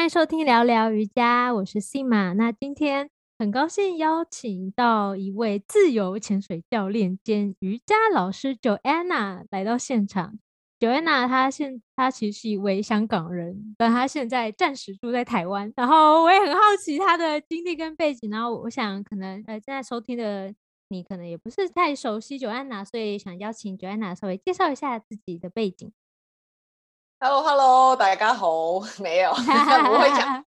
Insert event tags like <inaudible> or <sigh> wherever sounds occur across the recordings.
欢迎收听聊聊瑜伽，我是 Sima。那今天很高兴邀请到一位自由潜水教练兼瑜伽老师 Joanna 来到现场。Joanna 她现她其实是一位香港人，但她现在暂时住在台湾。然后我也很好奇她的经历跟背景。然后我想可能呃正在收听的你可能也不是太熟悉 Joanna，所以想邀请 Joanna 稍微介绍一下自己的背景。Hello，Hello，大家好，<laughs> 没有 <laughs> 不会讲，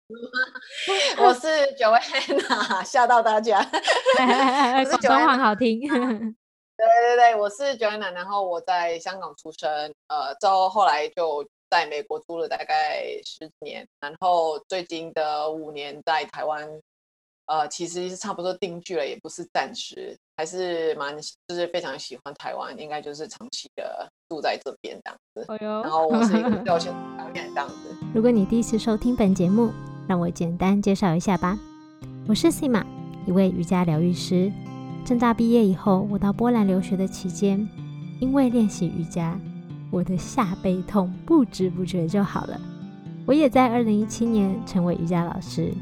<laughs> 我是 Joanna，吓到大家，广东话好听。对对对，我是 Joanna，然后我在香港出生，呃，之后后来就在美国住了大概十年，然后最近的五年在台湾，呃，其实是差不多定居了，也不是暂时，还是蛮就是非常喜欢台湾，应该就是长期的住在这边这样子。然后我是一个教练 <laughs> 这样子。如果你第一次收听本节目，让我简单介绍一下吧。我是 Sima，一位瑜伽疗愈师。正大毕业以后，我到波兰留学的期间，因为练习瑜伽，我的下背痛不知不觉就好了。我也在二零一七年成为瑜伽老师。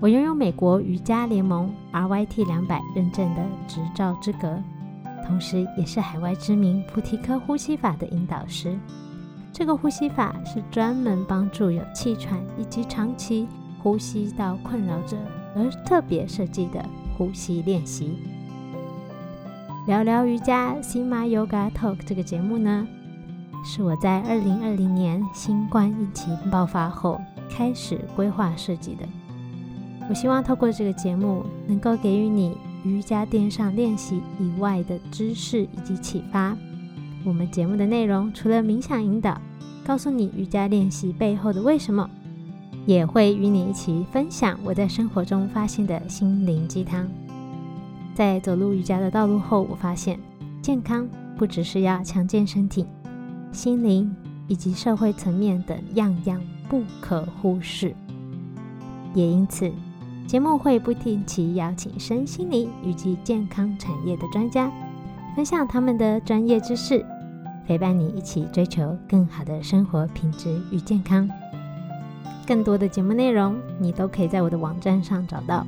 我拥有美国瑜伽联盟 RYT 两百认证的执照资格，同时也是海外知名菩提科呼吸法的引导师。这个呼吸法是专门帮助有气喘以及长期呼吸道困扰者而特别设计的。呼吸练习，聊聊瑜伽 Sima Yoga Talk 这个节目呢，是我在二零二零年新冠疫情爆发后开始规划设计的。我希望透过这个节目，能够给予你瑜伽垫上练习以外的知识以及启发。我们节目的内容除了冥想引导，告诉你瑜伽练习背后的为什么。也会与你一起分享我在生活中发现的心灵鸡汤。在走入瑜伽的道路后，我发现健康不只是要强健身体，心灵以及社会层面等样样不可忽视。也因此，节目会不定期邀请身心灵以及健康产业的专家，分享他们的专业知识，陪伴你一起追求更好的生活品质与健康。更多的节目内容，你都可以在我的网站上找到，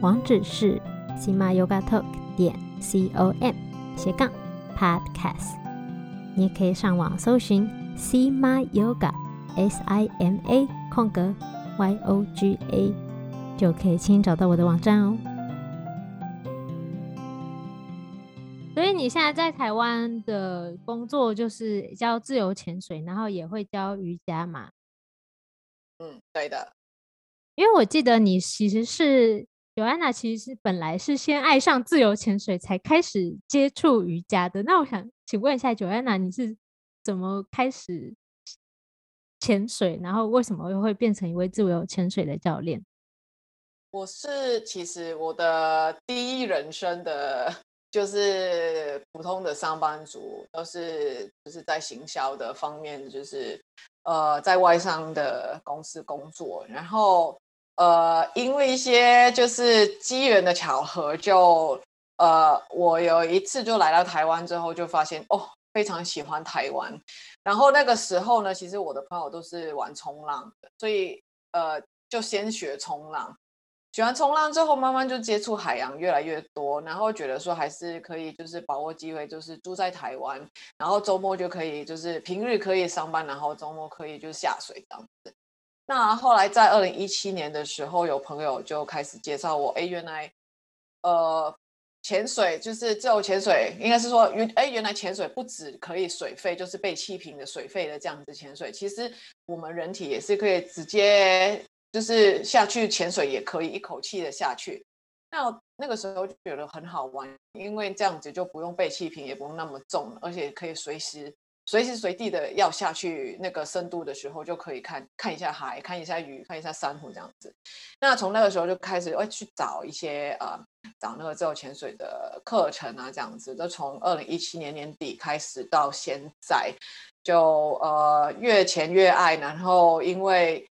网址是 sima yoga talk 点 c o m 斜杠 podcast。你也可以上网搜寻 sima yoga s i m a 空格 y o g a，就可以轻易找到我的网站哦。所以你现在在台湾的工作就是教自由潜水，然后也会教瑜伽嘛？嗯，对的，因为我记得你其实是 Joanna，其实是本来是先爱上自由潜水，才开始接触瑜伽的。那我想请问一下 Joanna，你是怎么开始潜水，然后为什么又会变成一位自由潜水的教练？我是其实我的第一人生的，就是普通的上班族，都是就是在行销的方面，就是。呃，在外商的公司工作，然后呃，因为一些就是机缘的巧合，就呃，我有一次就来到台湾之后，就发现哦，非常喜欢台湾。然后那个时候呢，其实我的朋友都是玩冲浪的，所以呃，就先学冲浪。喜欢冲浪之后，慢慢就接触海洋越来越多，然后觉得说还是可以，就是把握机会，就是住在台湾，然后周末就可以，就是平日可以上班，然后周末可以就是下水这样子。那后来在二零一七年的时候，有朋友就开始介绍我，哎，原来呃潜水就是自由潜水，应该是说原哎原来潜水不止可以水肺，就是被气瓶的水肺的这样子潜水，其实我们人体也是可以直接。就是下去潜水也可以一口气的下去，那那个时候就觉得很好玩，因为这样子就不用背气瓶，也不用那么重，而且可以随时随时随地的要下去那个深度的时候就可以看看一下海，看一下鱼，看一下珊瑚这样子。那从那个时候就开始会去找一些呃找那个自由潜水的课程啊，这样子。就从二零一七年年底开始到现在，就呃越潜越爱，然后因为。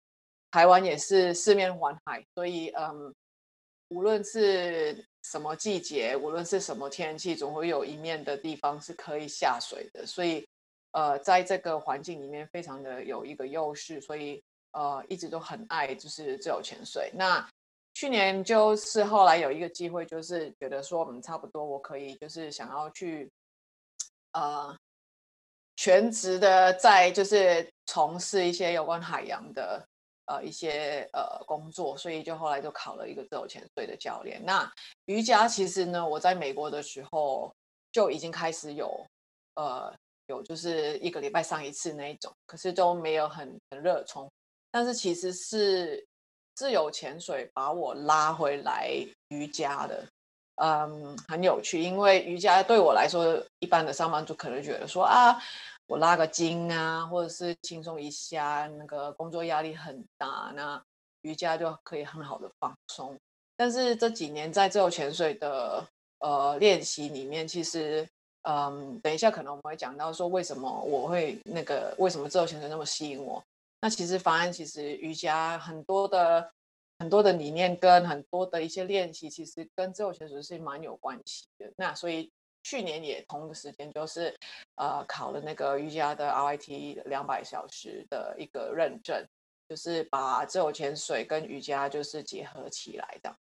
台湾也是四面环海，所以嗯，无论是什么季节，无论是什么天气，总会有一面的地方是可以下水的。所以呃，在这个环境里面，非常的有一个优势。所以呃一直都很爱就是自由潜水。那去年就是后来有一个机会，就是觉得说，嗯，差不多我可以就是想要去呃全职的在就是从事一些有关海洋的呃一些呃工作，所以就后来就考了一个自由潜水的教练。那瑜伽其实呢，我在美国的时候就已经开始有呃有就是一个礼拜上一次那一种，可是都没有很很热衷。但是其实是自由潜水把我拉回来瑜伽的，嗯，很有趣，因为瑜伽对我来说，一般的上班族可能觉得说啊，我拉个筋啊，或者是轻松一下，那个工作压力很大，那瑜伽就可以很好的放松。但是这几年在自由潜水的呃练习里面，其实嗯，等一下可能我们会讲到说为什么我会那个为什么自由潜水那么吸引我。那其实方案其实瑜伽很多的很多的理念跟很多的一些练习，其实跟自由潜水是蛮有关系的。那所以去年也同一个时间就是呃考了那个瑜伽的 RIT 两百小时的一个认证，就是把自由潜水跟瑜伽就是结合起来这样。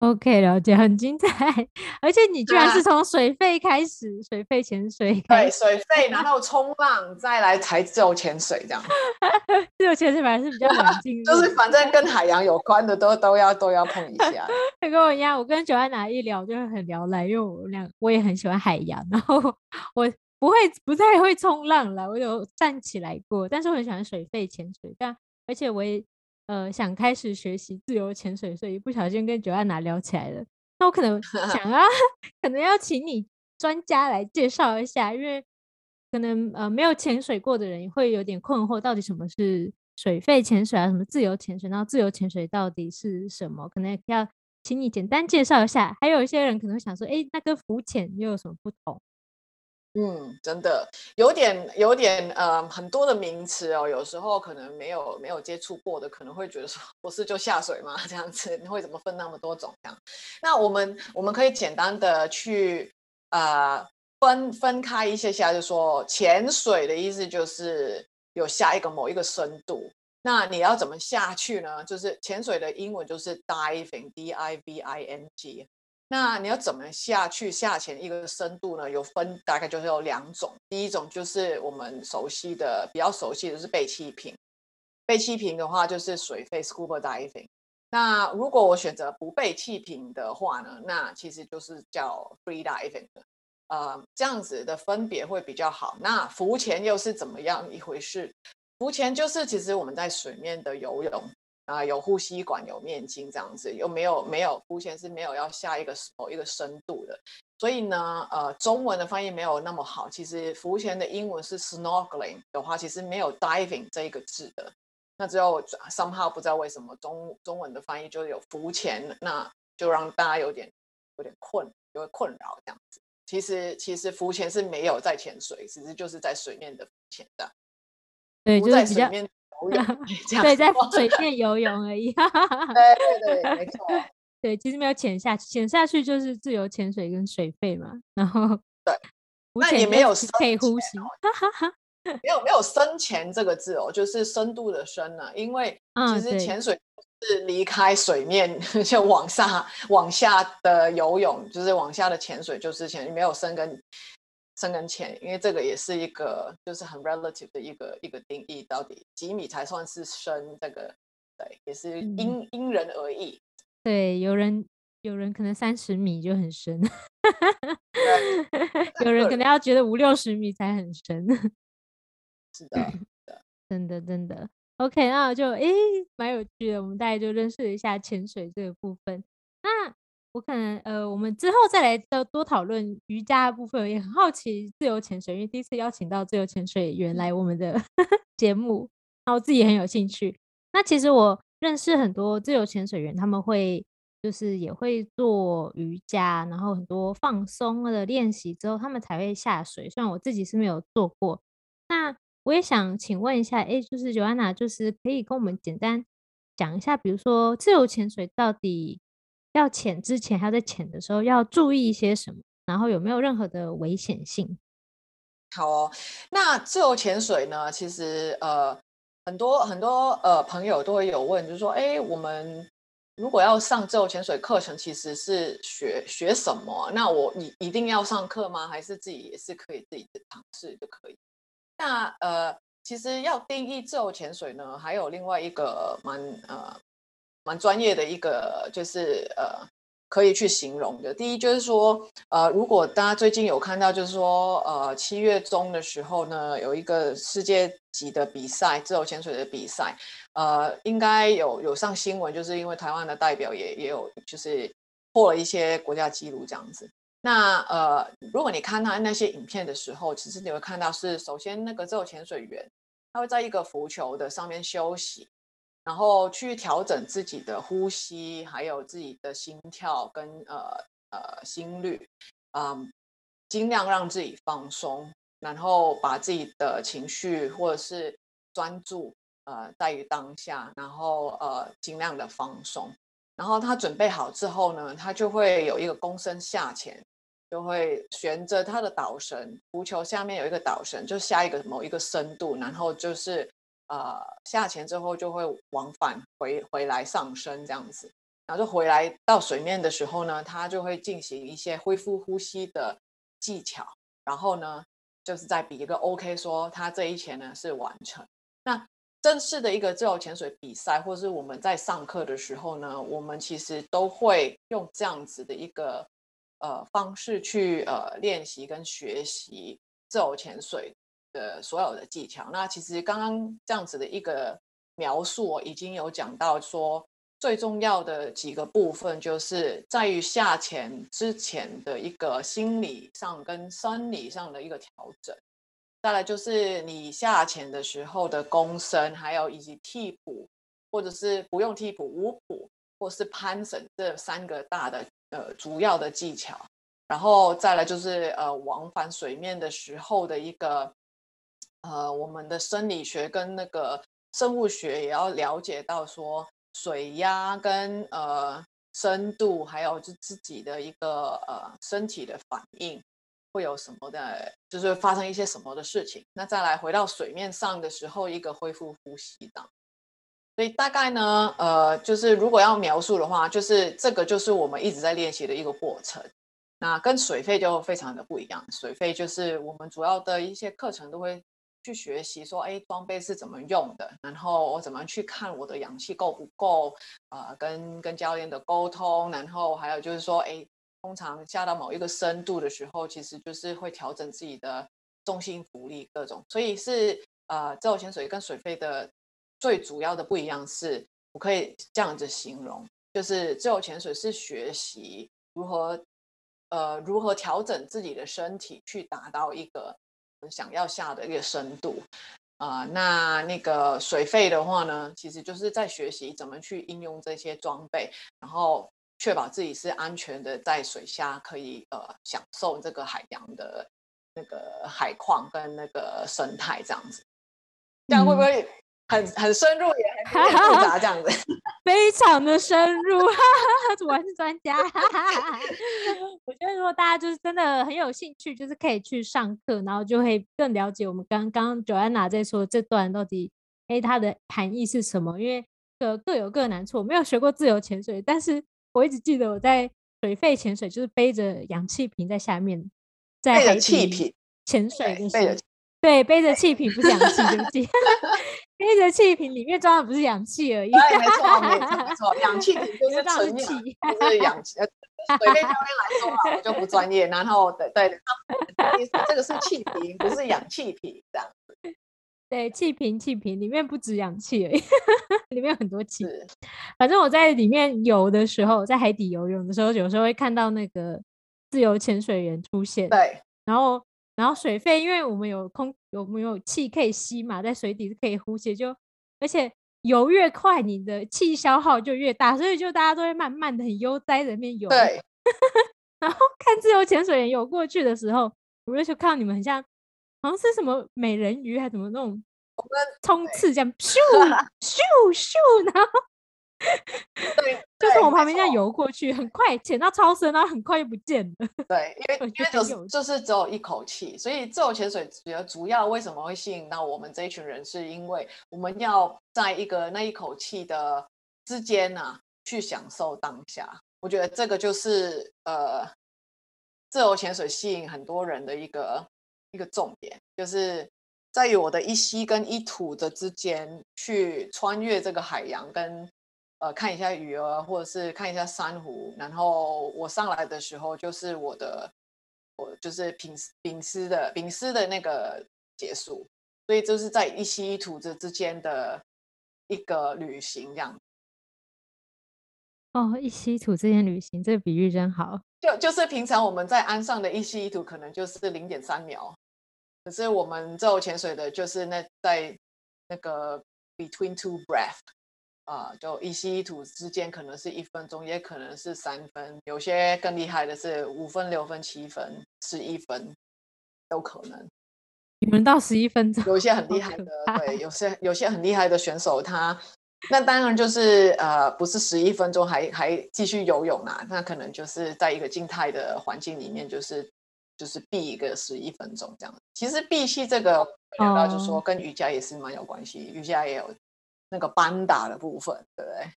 OK，了解，很精彩。<laughs> 而且你居然是从水费开始，水费潜水，对，水费，然后冲浪，再来才自由潜水这样。<laughs> 自由潜水反而是比较冷静，就是反正跟海洋有关的都都要都要碰一下。<laughs> 跟我一样，我跟九安娜一聊就会很聊来，因为我俩我也很喜欢海洋，然后我不会不太会冲浪了，我有站起来过，但是我很喜欢水肺潜水，但而且我也。呃，想开始学习自由潜水，所以不小心跟九安娜聊起来了。那我可能想 <laughs> 啊，<laughs> 可能要请你专家来介绍一下，因为可能呃没有潜水过的人会有点困惑，到底什么是水肺潜水啊？什么自由潜水？然后自由潜水到底是什么？可能要请你简单介绍一下。还有一些人可能会想说，哎，那跟浮潜又有什么不同？嗯，真的有点有点呃，很多的名词哦，有时候可能没有没有接触过的，可能会觉得说不是就下水吗？<laughs> 这样子你会怎么分那么多种？这样，那我们我们可以简单的去呃分分开一些下，就说潜水的意思就是有下一个某一个深度，那你要怎么下去呢？就是潜水的英文就是 diving，d i v i n g。那你要怎么下去下潜一个深度呢？有分大概就是有两种，第一种就是我们熟悉的比较熟悉的是背气瓶，背气瓶的话就是水肺 scuba diving。那如果我选择不背气瓶的话呢，那其实就是叫 free diving，呃，这样子的分别会比较好。那浮潜又是怎么样一回事？浮潜就是其实我们在水面的游泳。啊，有呼吸管，有面筋这样子，又没有没有浮潜是没有要下一个某一个深度的，所以呢，呃，中文的翻译没有那么好。其实浮潜的英文是 snorkeling 的话，其实没有 diving 这一个字的。那只有 somehow 不知道为什么中中文的翻译就有浮潜，那就让大家有点有点困，有点困扰这样子。其实其实浮潜是没有在潜水，只是就是在水面的浮潜的，对，就是 <laughs> 对，在水面游泳而已。<laughs> 对对对，没错。<laughs> 对，其实没有潜下去，潜下去就是自由潜水跟水肺嘛。然后对，那也没有可以呼吸。没有没有深潜这个字哦，就是深度的深呢。因为其实潜水是离开水面就往下往下的游泳，就是往下的潜水就是潜，没有深跟。深跟浅，因为这个也是一个就是很 relative 的一个一个定义，到底几米才算是深？这个对，也是因因人而异。对，有人有人可能三十米就很深，<laughs> 有人可能要觉得五六十米才很深。<laughs> 是的，<laughs> 真的真的。OK，那就诶蛮有趣的，我们大概就认识了一下潜水这个部分。那我可能呃，我们之后再来多多讨论瑜伽的部分，也很好奇自由潜水，因为第一次邀请到自由潜水员来我们的 <laughs> 节目，那我自己也很有兴趣。那其实我认识很多自由潜水员，他们会就是也会做瑜伽，然后很多放松的练习之后，他们才会下水。虽然我自己是没有做过，那我也想请问一下，哎，就是 Joanna，就是可以跟我们简单讲一下，比如说自由潜水到底。要潜之前，还要在潜的时候要注意一些什么？然后有没有任何的危险性？好哦，那自由潜水呢？其实呃，很多很多呃朋友都会有问，就是说，哎，我们如果要上自由潜水课程，其实是学学什么？那我一一定要上课吗？还是自己也是可以自己尝试就可以？那呃，其实要定义自由潜水呢，还有另外一个蛮呃蛮专业的一个，就是呃。可以去形容的。第一就是说，呃，如果大家最近有看到，就是说，呃，七月中的时候呢，有一个世界级的比赛，自由潜水的比赛，呃，应该有有上新闻，就是因为台湾的代表也也有就是破了一些国家纪录这样子。那呃，如果你看他那些影片的时候，其实你会看到是，首先那个自由潜水员他会在一个浮球的上面休息。然后去调整自己的呼吸，还有自己的心跳跟呃呃心率，嗯，尽量让自己放松，然后把自己的情绪或者是专注呃在于当下，然后呃尽量的放松。然后他准备好之后呢，他就会有一个躬身下潜，就会悬着他的导绳，浮球下面有一个导绳，就下一个某一个深度，然后就是。呃，下潜之后就会往返回回来上升这样子，然后就回来到水面的时候呢，他就会进行一些恢复呼吸的技巧，然后呢，就是再比一个 OK，说他这一潜呢是完成。那正式的一个自由潜水比赛，或是我们在上课的时候呢，我们其实都会用这样子的一个呃方式去呃练习跟学习自由潜水。的所有的技巧，那其实刚刚这样子的一个描述，已经有讲到说，最重要的几个部分，就是在于下潜之前的一个心理上跟生理上的一个调整，再来就是你下潜的时候的弓身，还有以及替补，或者是不用替补无补，或是攀绳这三个大的呃主要的技巧，然后再来就是呃往返水面的时候的一个。呃，我们的生理学跟那个生物学也要了解到，说水压跟呃深度，还有就自己的一个呃身体的反应会有什么的，就是发生一些什么的事情。那再来回到水面上的时候，一个恢复呼吸的。所以大概呢，呃，就是如果要描述的话，就是这个就是我们一直在练习的一个过程。那跟水费就非常的不一样，水费就是我们主要的一些课程都会。去学习说，哎，装备是怎么用的？然后我怎么去看我的氧气够不够？呃，跟跟教练的沟通，然后还有就是说，哎，通常下到某一个深度的时候，其实就是会调整自己的重心浮力各种。所以是呃，自由潜水跟水肺的最主要的不一样是，我可以这样子形容，就是自由潜水是学习如何呃如何调整自己的身体去达到一个。想要下的一个深度啊，那那个水费的话呢，其实就是在学习怎么去应用这些装备，然后确保自己是安全的在水下可以呃享受这个海洋的那个海况跟那个生态这样子，这样会不会？很很深入也很复杂，这样子，<laughs> 非常的深入，<laughs> 我是专家。<laughs> 我觉得如果大家就是真的很有兴趣，就是可以去上课，然后就会更了解我们刚刚 Joanna 在说这段到底，哎，它的含义是什么？因为各各有各难处。我没有学过自由潜水，但是我一直记得我在水肺潜水，就是背着氧气瓶在下面，在海底潜水的时候，对，背着气瓶不是氧气，对不起。背着气瓶里面装的不是氧气而已。对，没错，没错，<laughs> 没错，氧气瓶就是纯气，就是氧气。对教练来说嘛，我就不专业。然后，对对，这个是气瓶，不是氧气瓶，这样子。<laughs> 对，气瓶，气瓶里面不止氧气而已，<laughs> 里面有很多气。反正我在里面游的时候，在海底游泳的时候，有时候会看到那个自由潜水员出现。对，然后。然后水费，因为我们有空有没有气可以吸嘛，在水底是可以呼吸，就而且游越快，你的气消耗就越大，所以就大家都会慢慢的、很悠哉的面游。对。<laughs> 然后看自由潜水员游过去的时候，我就看到你们很像，好像是什么美人鱼还是什么那种冲刺这样，咻 <laughs> 咻咻，然后 <laughs> 对就从我旁边这样游过去，很快潜到超深，然后很快又不见了。<laughs> 对，因为因为就是就是只有一口气，所以自由潜水主要主要为什么会吸引到我们这一群人，是因为我们要在一个那一口气的之间呢，去享受当下。我觉得这个就是呃，自由潜水吸引很多人的一个一个重点，就是在于我的一吸跟一吐的之间去穿越这个海洋，跟呃看一下鱼儿，或者是看一下珊瑚，然后我上来的时候就是我的我就是平平失的平失的那个结束，所以就是在一吸一吐这之间的一个旅行这样。哦，一稀土之间旅行，这个比喻真好。就就是平常我们在岸上的一稀一土可能就是零点三秒，可是我们自由潜水的，就是那在那个 between two breath 啊，就一稀一土之间可能是一分钟，也可能是三分，有些更厉害的是五分、六分、七分、十一分都可能。你们到十一分钟，有一些很厉害的，对，有些有些很厉害的选手他。那当然就是呃，不是十一分钟还还继续游泳啊，那可能就是在一个静态的环境里面，就是就是闭一个十一分钟这样。其实闭气这个聊到就说跟瑜伽也是蛮有关系，瑜伽也有那个班打的部分，对不对？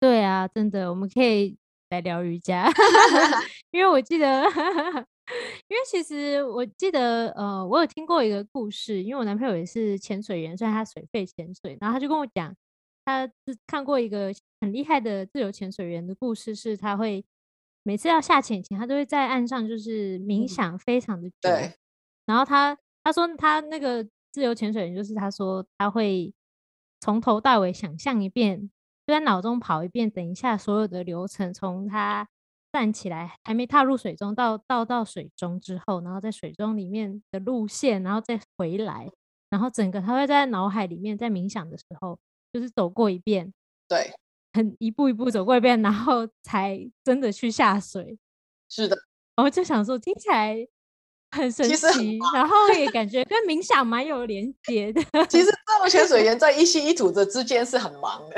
对啊，真的，我们可以来聊瑜伽，<laughs> 因为我记得。<laughs> 因为其实我记得，呃，我有听过一个故事，因为我男朋友也是潜水员，虽然他水肺潜水，然后他就跟我讲，他是看过一个很厉害的自由潜水员的故事，是他会每次要下潜前，他都会在岸上就是冥想非常的久，然后他他说他那个自由潜水员就是他说他会从头到尾想象一遍，就在脑中跑一遍，等一下所有的流程从他。站起来，还没踏入水中，到到到水中之后，然后在水中里面的路线，然后再回来，然后整个他会在脑海里面在冥想的时候，就是走过一遍，对，很一步一步走过一遍，然后才真的去下水。是的，然后就想说听起来很神奇，然后也感觉跟冥想蛮有连接的。<laughs> 其实这种潜水员在一吸一吐的之间是很忙的。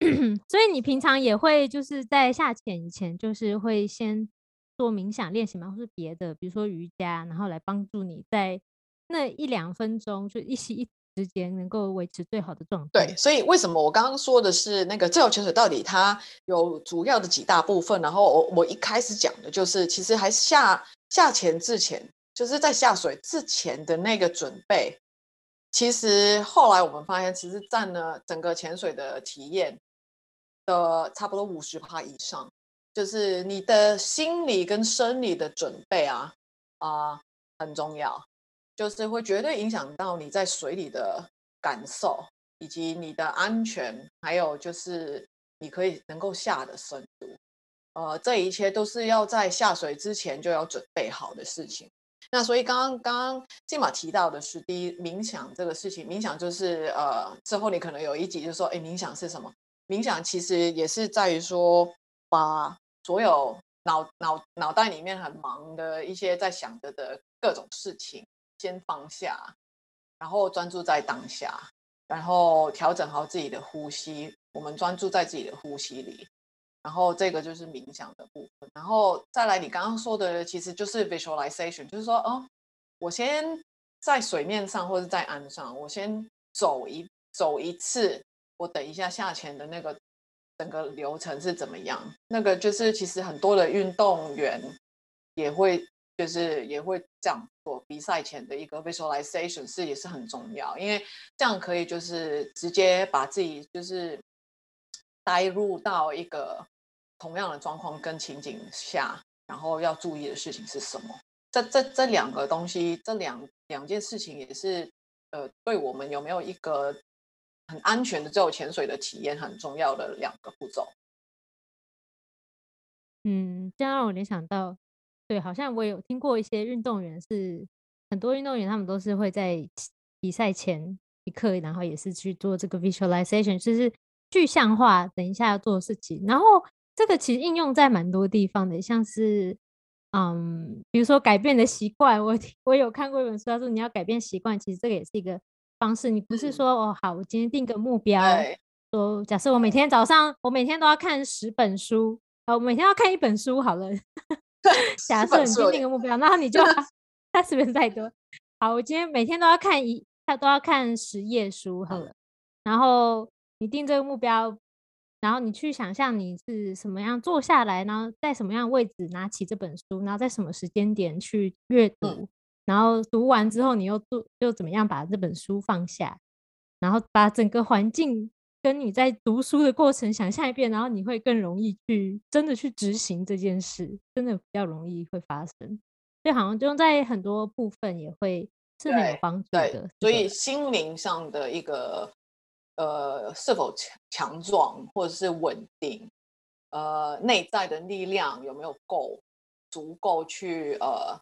<coughs> 所以你平常也会就是在下潜以前，就是会先做冥想练习吗？或是别的，比如说瑜伽，然后来帮助你在那一两分钟就一吸一之间能够维持最好的状态。对，所以为什么我刚刚说的是那个自由潜水到底它有主要的几大部分？然后我我一开始讲的就是，其实还下下潜之前，就是在下水之前的那个准备，其实后来我们发现，其实占了整个潜水的体验。的差不多五十趴以上，就是你的心理跟生理的准备啊啊很重要，就是会绝对影响到你在水里的感受，以及你的安全，还有就是你可以能够下的深度，呃，这一切都是要在下水之前就要准备好的事情。那所以刚刚刚刚金马提到的是第一冥想这个事情，冥想就是呃之后你可能有一集就说，哎，冥想是什么？冥想其实也是在于说，把所有脑脑脑袋里面很忙的一些在想着的各种事情先放下，然后专注在当下，然后调整好自己的呼吸。我们专注在自己的呼吸里，然后这个就是冥想的部分。然后再来，你刚刚说的其实就是 visualization，就是说，哦，我先在水面上或者在岸上，我先走一走一次。我等一下下潜的那个整个流程是怎么样？那个就是其实很多的运动员也会就是也会这样做，比赛前的一个 visualization 是也是很重要，因为这样可以就是直接把自己就是带入到一个同样的状况跟情景下，然后要注意的事情是什么？这这这两个东西，这两两件事情也是呃，对我们有没有一个？很安全的自由潜水的体验很重要的两个步骤。嗯，这样让我联想到，对，好像我有听过一些运动员是很多运动员，他们都是会在比赛前一刻，然后也是去做这个 visualization，就是具象化等一下要做的事情。然后这个其实应用在蛮多地方的，像是嗯，比如说改变的习惯，我我有看过一本书，他说你要改变习惯，其实这个也是一个。方式，你不是说哦好，我今天定个目标，说假设我每天早上我每天都要看十本书，呃，我每天要看一本书好了。<laughs> 假设你今天定个目标，然后你 <laughs> 就他是不是太多？好，我今天每天都要看一，他都要看十页书好了。然后你定这个目标，然后你去想象你是什么样坐下来，然后在什么样的位置拿起这本书，然后在什么时间点去阅读，然后读完之后你又做又怎么样把这本书放下，然后把整个环境跟你在读书的过程想象一遍，然后你会更容易去真的去执行这件事，真的比较容易会发生。就好像就在很多部分也会是很有帮助的，所以心灵上的一个。呃，是否强强壮或者是稳定？呃，内在的力量有没有够足够去呃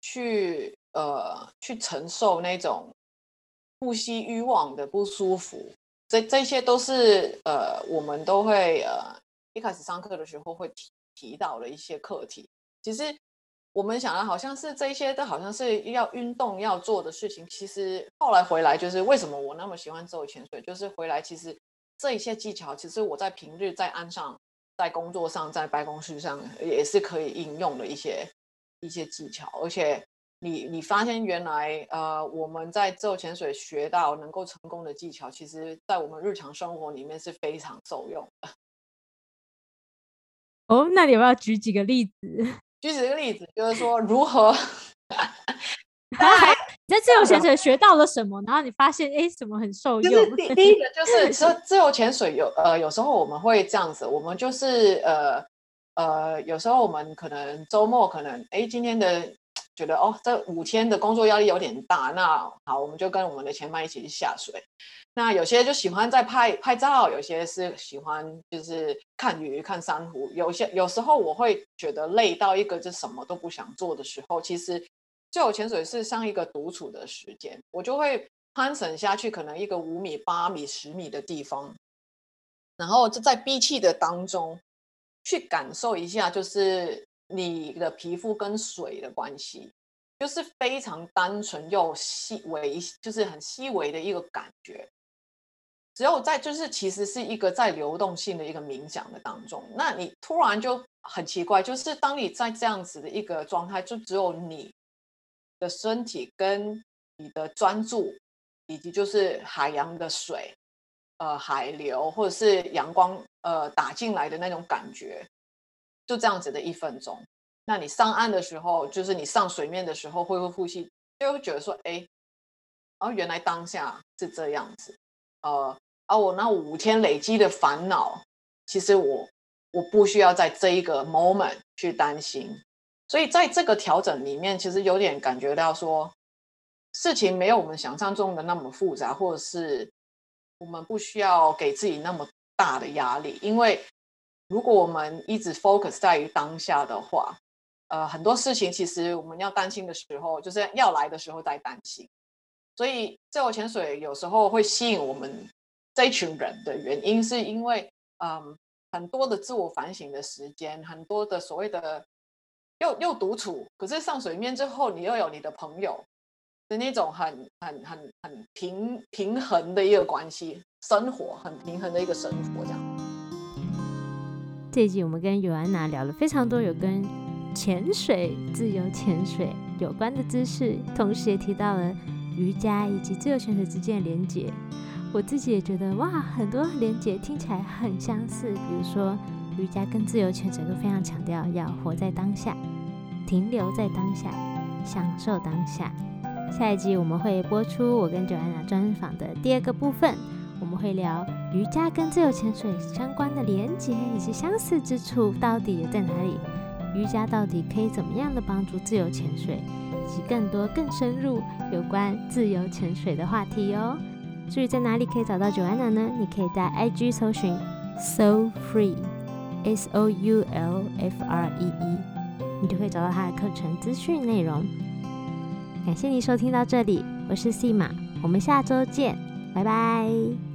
去呃去承受那种呼吸欲望的不舒服？这这些都是呃我们都会呃一开始上课的时候会提提到的一些课题。其实。我们想的好像是这些都好像是要运动要做的事情，其实后来回来就是为什么我那么喜欢自由潜水，就是回来其实这一些技巧，其实我在平日在岸上、在工作上、在办公室上也是可以应用的一些一些技巧，而且你你发现原来呃我们在自由潜水学到能够成功的技巧，其实在我们日常生活里面是非常受用的。哦，那你要不要举几个例子？<laughs> 举几个例子，就是说如何 <laughs> 你在自由潜水学到了什么，然后你发现哎，什么很受用？<laughs> 第第一个就是说，自由潜水有呃，有时候我们会这样子，我们就是呃呃，有时候我们可能周末可能哎，今天的觉得哦，这五天的工作压力有点大，那好，我们就跟我们的前伴一起去下水。那有些就喜欢在拍拍照，有些是喜欢就是看鱼、看珊瑚。有些有时候我会觉得累到一个就什么都不想做的时候，其实自由潜水是像一个独处的时间，我就会攀绳下去，可能一个五米、八米、十米的地方，然后就在闭气的当中去感受一下，就是你的皮肤跟水的关系。就是非常单纯又细微，就是很细微的一个感觉。只有在就是其实是一个在流动性的一个冥想的当中，那你突然就很奇怪，就是当你在这样子的一个状态，就只有你的身体跟你的专注，以及就是海洋的水，呃，海流或者是阳光呃打进来的那种感觉，就这样子的一分钟。那你上岸的时候，就是你上水面的时候，会不会呼吸？就会觉得说，哎，哦，原来当下是这样子，呃，而我那五天累积的烦恼，其实我我不需要在这一个 moment 去担心。所以在这个调整里面，其实有点感觉到说，事情没有我们想象中的那么复杂，或者是我们不需要给自己那么大的压力，因为如果我们一直 focus 在于当下的话。呃，很多事情其实我们要担心的时候，就是要来的时候再担心。所以自由潜水有时候会吸引我们这一群人的原因，是因为嗯，很多的自我反省的时间，很多的所谓的又又独处，可是上水面之后，你又有你的朋友的那种很很很很平平衡的一个关系，生活很平衡的一个生活这样。这一集我们跟尤安娜聊了非常多有跟。潜水、自由潜水有关的知识，同时也提到了瑜伽以及自由潜水之间的连结。我自己也觉得哇，很多连结听起来很相似。比如说，瑜伽跟自由潜水都非常强调要活在当下，停留在当下，享受当下。下一集我们会播出我跟九安娜专访的第二个部分，我们会聊瑜伽跟自由潜水相关的连结以及相似之处到底在哪里。瑜伽到底可以怎么样的帮助自由潜水，以及更多更深入有关自由潜水的话题哦。至于在哪里可以找到 Joanna 呢？你可以在 IG 搜寻 Soul Free，S O U L F R E E，你就会找到他的课程资讯内容。感谢你收听到这里，我是 C 马，我们下周见，拜拜。